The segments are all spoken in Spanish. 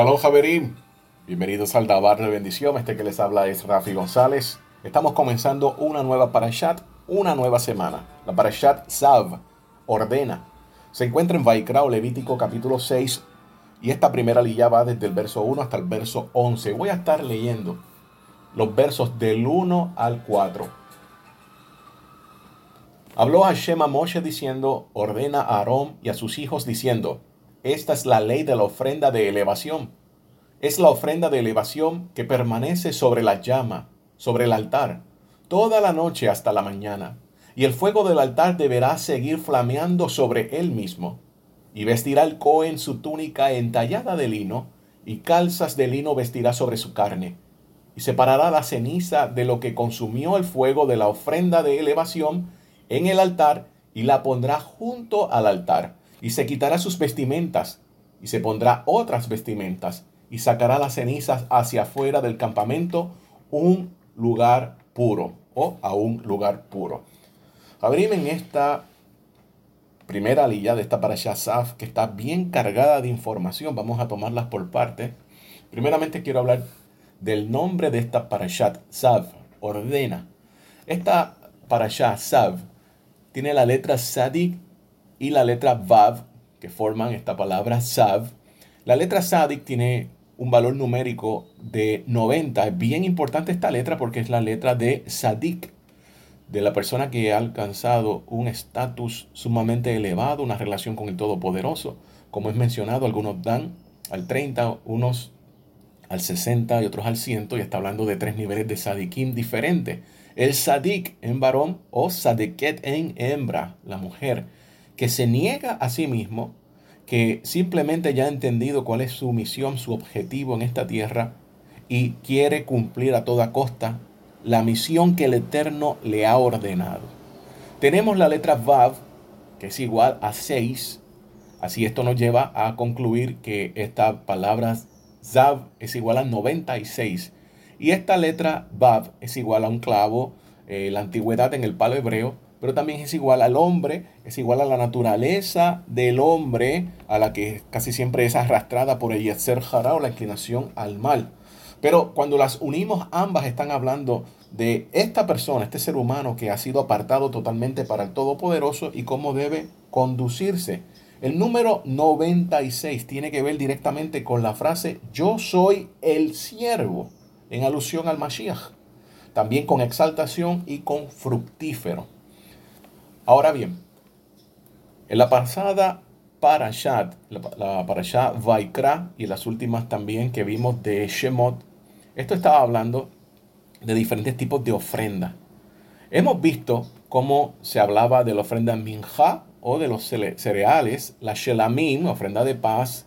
Shalom Javerim, bienvenidos al Dabar de Bendición. Este que les habla es Rafi González. Estamos comenzando una nueva Parashat, una nueva semana. La Parashat Zav, ordena. Se encuentra en Vaikra Levítico capítulo 6 y esta primera lilla va desde el verso 1 hasta el verso 11. Voy a estar leyendo los versos del 1 al 4. Habló Hashem a Moshe diciendo, ordena a Aarón y a sus hijos diciendo, esta es la ley de la ofrenda de elevación. Es la ofrenda de elevación que permanece sobre la llama, sobre el altar, toda la noche hasta la mañana. Y el fuego del altar deberá seguir flameando sobre él mismo. Y vestirá el Cohen su túnica entallada de lino, y calzas de lino vestirá sobre su carne. Y separará la ceniza de lo que consumió el fuego de la ofrenda de elevación en el altar, y la pondrá junto al altar y se quitará sus vestimentas, y se pondrá otras vestimentas, y sacará las cenizas hacia afuera del campamento, un lugar puro, o a un lugar puro. Abrimos en esta primera lilla de esta parasha Saf, que está bien cargada de información. Vamos a tomarlas por parte. Primeramente quiero hablar del nombre de esta parashat Sav, ordena. Esta parasha Sav tiene la letra Sadik y la letra Vav, que forman esta palabra Sav. La letra Sadik tiene un valor numérico de 90. Es bien importante esta letra porque es la letra de Sadik, de la persona que ha alcanzado un estatus sumamente elevado, una relación con el Todopoderoso. Como es mencionado, algunos dan al 30, unos al 60 y otros al 100, y está hablando de tres niveles de Sadikim diferentes. El Sadik en varón o Sadiket en hembra, la mujer que se niega a sí mismo, que simplemente ya ha entendido cuál es su misión, su objetivo en esta tierra y quiere cumplir a toda costa la misión que el Eterno le ha ordenado. Tenemos la letra Vav, que es igual a 6. Así esto nos lleva a concluir que esta palabra Zav es igual a 96. Y esta letra Vav es igual a un clavo, eh, la antigüedad en el palo hebreo, pero también es igual al hombre, es igual a la naturaleza del hombre, a la que casi siempre es arrastrada por el Yetzer Jara o la inclinación al mal. Pero cuando las unimos, ambas están hablando de esta persona, este ser humano que ha sido apartado totalmente para el Todopoderoso y cómo debe conducirse. El número 96 tiene que ver directamente con la frase yo soy el siervo, en alusión al Mashiach. También con exaltación y con fructífero. Ahora bien, en la pasada Parashat, la, la Parashat Vaikra y las últimas también que vimos de Shemot, esto estaba hablando de diferentes tipos de ofrenda. Hemos visto cómo se hablaba de la ofrenda minja o de los cereales, la shelamim, ofrenda de paz,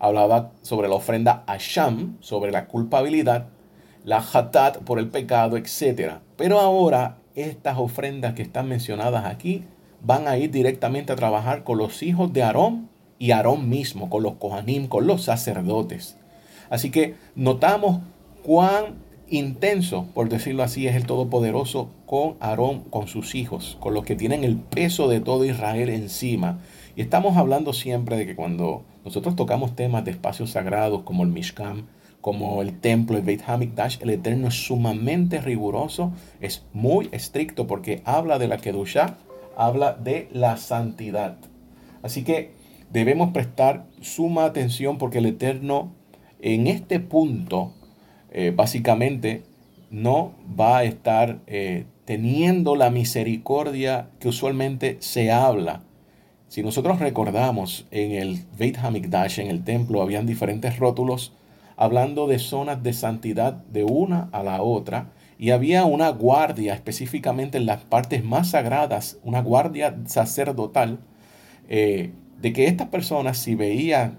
hablaba sobre la ofrenda asham, sobre la culpabilidad, la hatat por el pecado, etc. Pero ahora estas ofrendas que están mencionadas aquí van a ir directamente a trabajar con los hijos de Aarón y Aarón mismo, con los Kohanim, con los sacerdotes. Así que notamos cuán intenso, por decirlo así, es el Todopoderoso con Aarón, con sus hijos, con los que tienen el peso de todo Israel encima. Y estamos hablando siempre de que cuando nosotros tocamos temas de espacios sagrados como el Mishkan, como el templo, el Beit Hamikdash, el Eterno es sumamente riguroso, es muy estricto porque habla de la Kedusha, habla de la santidad. Así que debemos prestar suma atención porque el Eterno en este punto eh, básicamente no va a estar eh, teniendo la misericordia que usualmente se habla. Si nosotros recordamos en el Beit Hamikdash, en el templo, habían diferentes rótulos hablando de zonas de santidad de una a la otra. Y había una guardia específicamente en las partes más sagradas, una guardia sacerdotal, eh, de que estas personas si veían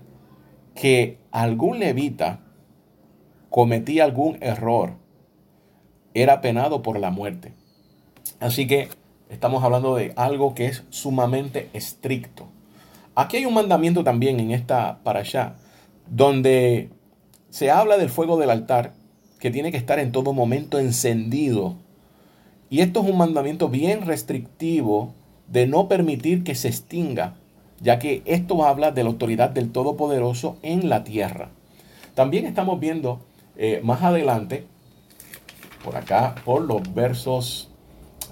que algún levita cometía algún error, era penado por la muerte. Así que estamos hablando de algo que es sumamente estricto. Aquí hay un mandamiento también en esta para allá, donde se habla del fuego del altar que tiene que estar en todo momento encendido. Y esto es un mandamiento bien restrictivo de no permitir que se extinga, ya que esto habla de la autoridad del Todopoderoso en la tierra. También estamos viendo eh, más adelante, por acá, por los versos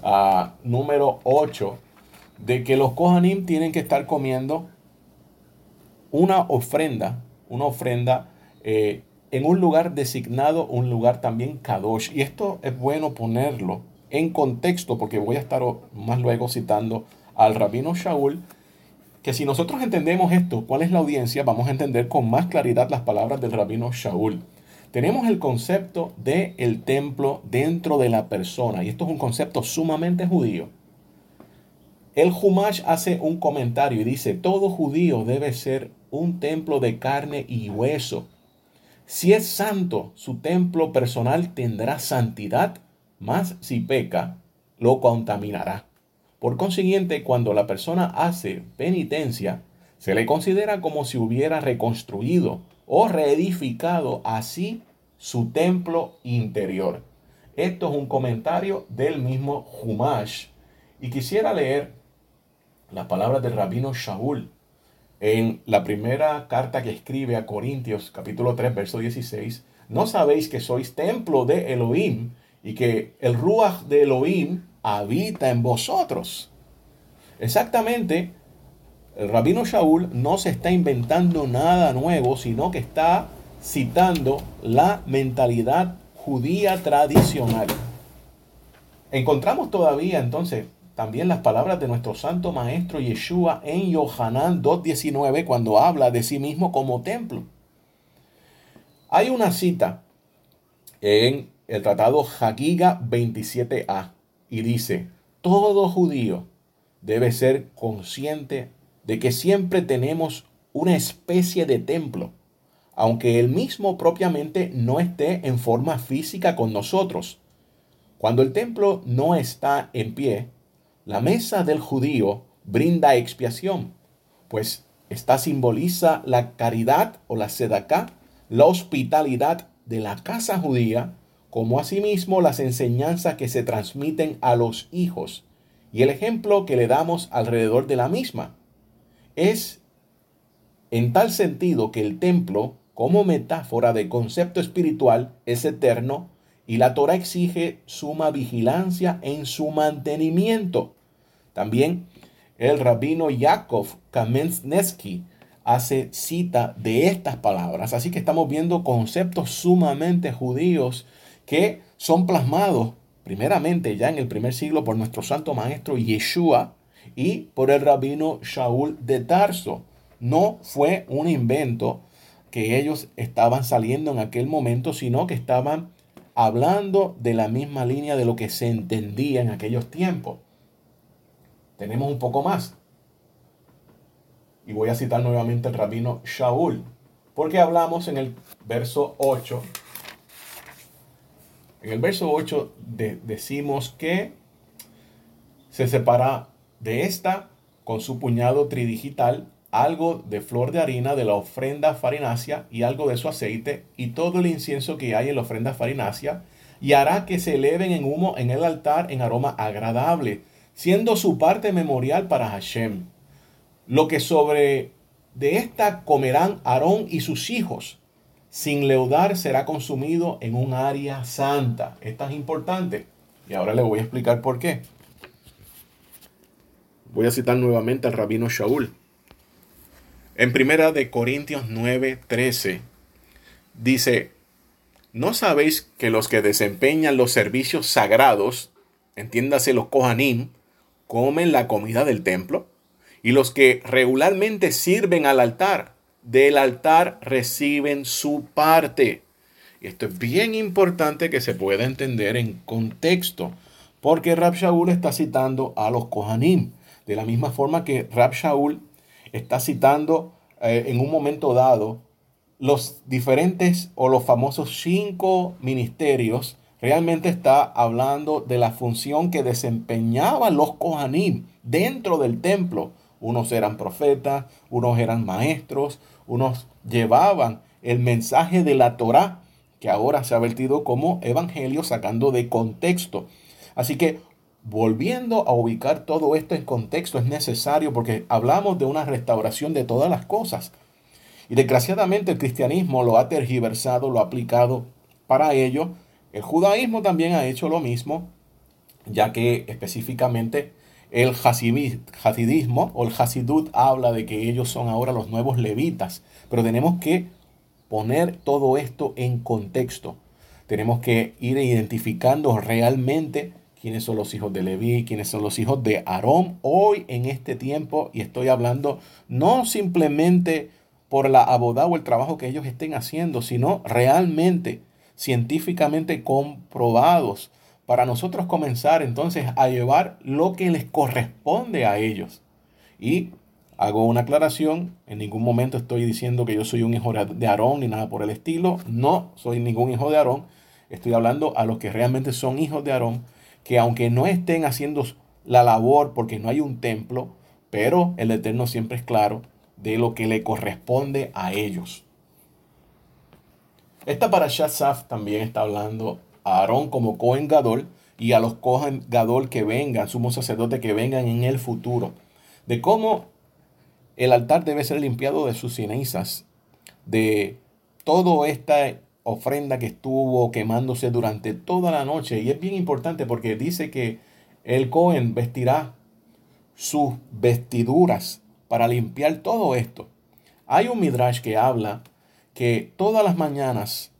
uh, número 8, de que los Kohanim tienen que estar comiendo una ofrenda, una ofrenda eh, en un lugar designado, un lugar también kadosh. Y esto es bueno ponerlo en contexto, porque voy a estar más luego citando al rabino Shaul, que si nosotros entendemos esto, cuál es la audiencia, vamos a entender con más claridad las palabras del rabino Shaul. Tenemos el concepto de el templo dentro de la persona, y esto es un concepto sumamente judío. El Humash hace un comentario y dice, todo judío debe ser un templo de carne y hueso. Si es santo, su templo personal tendrá santidad mas si peca, lo contaminará. Por consiguiente, cuando la persona hace penitencia, se le considera como si hubiera reconstruido o reedificado así su templo interior. Esto es un comentario del mismo Humash. Y quisiera leer las palabras del rabino Shaul en la primera carta que escribe a Corintios capítulo 3 verso 16. ¿No sabéis que sois templo de Elohim y que el Ruach de Elohim habita en vosotros. Exactamente, el rabino Shaul no se está inventando nada nuevo, sino que está citando la mentalidad judía tradicional. Encontramos todavía entonces también las palabras de nuestro santo maestro Yeshua en Yohanan 2.19 cuando habla de sí mismo como templo. Hay una cita en el tratado Hagiga 27a y dice, todo judío debe ser consciente de que siempre tenemos una especie de templo, aunque él mismo propiamente no esté en forma física con nosotros. Cuando el templo no está en pie, la mesa del judío brinda expiación, pues esta simboliza la caridad o la sedacá, la hospitalidad de la casa judía como asimismo las enseñanzas que se transmiten a los hijos y el ejemplo que le damos alrededor de la misma. Es en tal sentido que el templo, como metáfora de concepto espiritual, es eterno y la Torah exige suma vigilancia en su mantenimiento. También el rabino Yakov Kamensky hace cita de estas palabras. Así que estamos viendo conceptos sumamente judíos que son plasmados primeramente ya en el primer siglo por nuestro santo maestro Yeshua y por el rabino Shaul de Tarso. No fue un invento que ellos estaban saliendo en aquel momento, sino que estaban hablando de la misma línea de lo que se entendía en aquellos tiempos. Tenemos un poco más. Y voy a citar nuevamente el rabino Shaul, porque hablamos en el verso 8 en el verso 8 decimos que se separa de esta con su puñado tridigital algo de flor de harina de la ofrenda farinácea y algo de su aceite y todo el incienso que hay en la ofrenda farinácea y hará que se eleven en humo en el altar en aroma agradable, siendo su parte memorial para Hashem. Lo que sobre de esta comerán Aarón y sus hijos sin leudar será consumido en un área santa. Esto es importante. Y ahora le voy a explicar por qué. Voy a citar nuevamente al rabino Shaul. En primera de Corintios 9:13 dice, ¿no sabéis que los que desempeñan los servicios sagrados, entiéndase los Kohanim, comen la comida del templo? Y los que regularmente sirven al altar, del altar reciben su parte. Esto es bien importante que se pueda entender en contexto, porque Rab Shaul está citando a los Kohanim, de la misma forma que Rab Shaul está citando eh, en un momento dado los diferentes o los famosos cinco ministerios, realmente está hablando de la función que desempeñaban los Kohanim dentro del templo unos eran profetas, unos eran maestros, unos llevaban el mensaje de la Torá, que ahora se ha vertido como evangelio sacando de contexto. Así que volviendo a ubicar todo esto en contexto es necesario porque hablamos de una restauración de todas las cosas. Y desgraciadamente el cristianismo lo ha tergiversado, lo ha aplicado para ello. El judaísmo también ha hecho lo mismo, ya que específicamente el hasidismo o el hasidut habla de que ellos son ahora los nuevos levitas, pero tenemos que poner todo esto en contexto. Tenemos que ir identificando realmente quiénes son los hijos de Leví, quiénes son los hijos de Aarón hoy en este tiempo y estoy hablando no simplemente por la abodá o el trabajo que ellos estén haciendo, sino realmente científicamente comprobados para nosotros comenzar entonces a llevar lo que les corresponde a ellos. Y hago una aclaración, en ningún momento estoy diciendo que yo soy un hijo de Aarón ni nada por el estilo, no soy ningún hijo de Aarón, estoy hablando a los que realmente son hijos de Aarón, que aunque no estén haciendo la labor porque no hay un templo, pero el Eterno siempre es claro de lo que le corresponde a ellos. Esta para Saf también está hablando a Aarón como Cohen Gadol y a los Cohen Gadol que vengan, sumos sacerdotes que vengan en el futuro, de cómo el altar debe ser limpiado de sus cenizas, de toda esta ofrenda que estuvo quemándose durante toda la noche. Y es bien importante porque dice que el Cohen vestirá sus vestiduras para limpiar todo esto. Hay un midrash que habla que todas las mañanas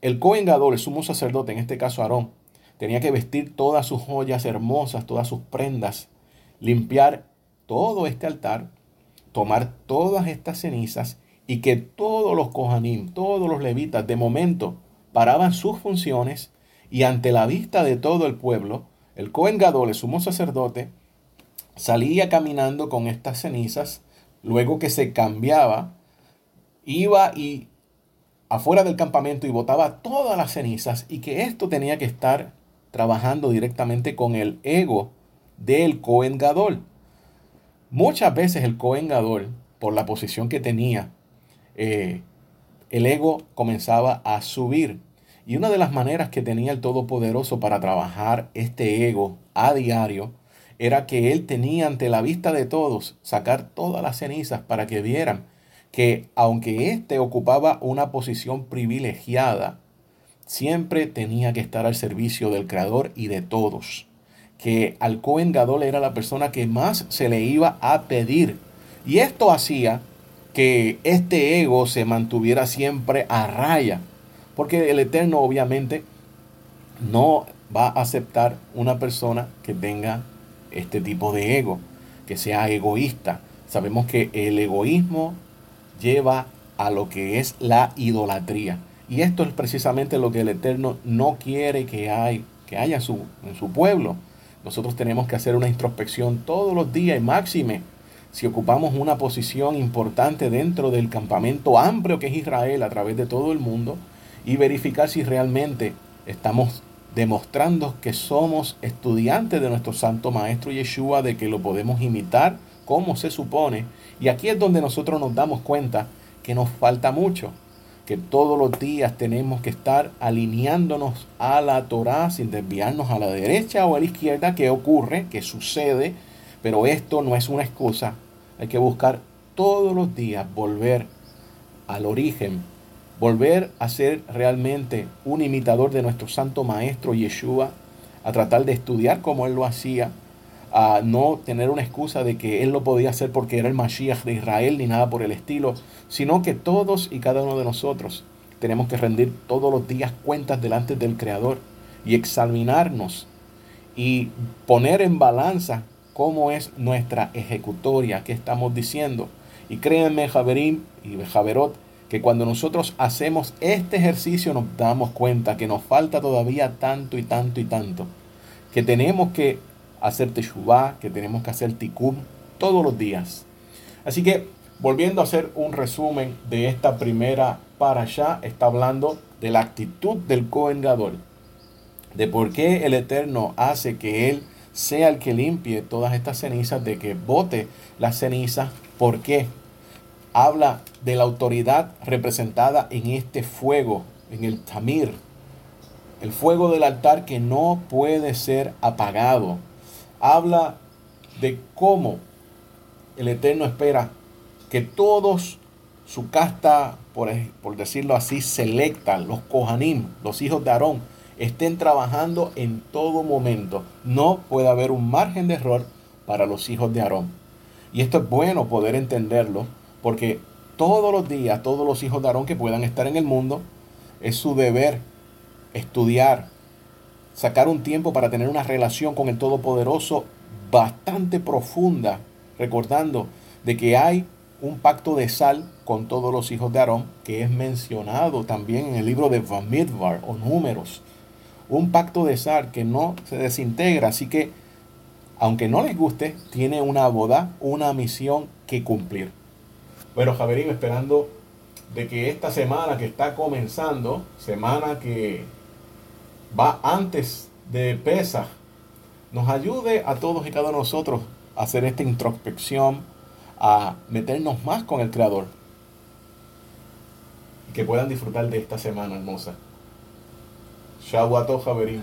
el Cohen Gadol, el sumo sacerdote, en este caso Aarón, tenía que vestir todas sus joyas hermosas, todas sus prendas, limpiar todo este altar, tomar todas estas cenizas y que todos los Kohanim, todos los levitas, de momento paraban sus funciones y ante la vista de todo el pueblo, el Cohen Gadol, el sumo sacerdote, salía caminando con estas cenizas, luego que se cambiaba, iba y afuera del campamento y botaba todas las cenizas y que esto tenía que estar trabajando directamente con el ego del Cohen Gadol. Muchas veces el Cohen Gadol, por la posición que tenía, eh, el ego comenzaba a subir. Y una de las maneras que tenía el Todopoderoso para trabajar este ego a diario era que él tenía ante la vista de todos sacar todas las cenizas para que vieran que aunque éste ocupaba una posición privilegiada, siempre tenía que estar al servicio del Creador y de todos. Que al Cohen Gadol era la persona que más se le iba a pedir. Y esto hacía que este ego se mantuviera siempre a raya. Porque el Eterno obviamente no va a aceptar una persona que tenga este tipo de ego, que sea egoísta. Sabemos que el egoísmo lleva a lo que es la idolatría. Y esto es precisamente lo que el Eterno no quiere que, hay, que haya su, en su pueblo. Nosotros tenemos que hacer una introspección todos los días y máxime si ocupamos una posición importante dentro del campamento amplio que es Israel a través de todo el mundo y verificar si realmente estamos demostrando que somos estudiantes de nuestro Santo Maestro Yeshua, de que lo podemos imitar como se supone. Y aquí es donde nosotros nos damos cuenta que nos falta mucho, que todos los días tenemos que estar alineándonos a la Torah sin desviarnos a la derecha o a la izquierda, que ocurre, que sucede, pero esto no es una excusa. Hay que buscar todos los días volver al origen, volver a ser realmente un imitador de nuestro santo maestro Yeshua, a tratar de estudiar como él lo hacía, a no tener una excusa de que él lo podía hacer porque era el Mashiach de Israel ni nada por el estilo, sino que todos y cada uno de nosotros tenemos que rendir todos los días cuentas delante del Creador y examinarnos y poner en balanza cómo es nuestra ejecutoria, qué estamos diciendo. Y créanme, Javerín y Javerot, que cuando nosotros hacemos este ejercicio nos damos cuenta que nos falta todavía tanto y tanto y tanto, que tenemos que hacer teshuvah, que tenemos que hacer tikkun todos los días. Así que, volviendo a hacer un resumen de esta primera para allá, está hablando de la actitud del Cohen de por qué el Eterno hace que Él sea el que limpie todas estas cenizas, de que bote las cenizas, ¿por qué? Habla de la autoridad representada en este fuego, en el tamir, el fuego del altar que no puede ser apagado, habla de cómo el Eterno espera que todos su casta, por, por decirlo así, selecta, los Kohanim, los hijos de Aarón, estén trabajando en todo momento. No puede haber un margen de error para los hijos de Aarón. Y esto es bueno poder entenderlo, porque todos los días, todos los hijos de Aarón que puedan estar en el mundo, es su deber estudiar, sacar un tiempo para tener una relación con el Todopoderoso bastante profunda, recordando de que hay un pacto de sal con todos los hijos de Aarón, que es mencionado también en el libro de Vamidvar o Números. Un pacto de sal que no se desintegra, así que, aunque no les guste, tiene una boda, una misión que cumplir. Bueno, Javerín, esperando de que esta semana que está comenzando, semana que va antes de Pesa, nos ayude a todos y cada uno de nosotros a hacer esta introspección, a meternos más con el Creador. Y que puedan disfrutar de esta semana hermosa. Shawato Javerín.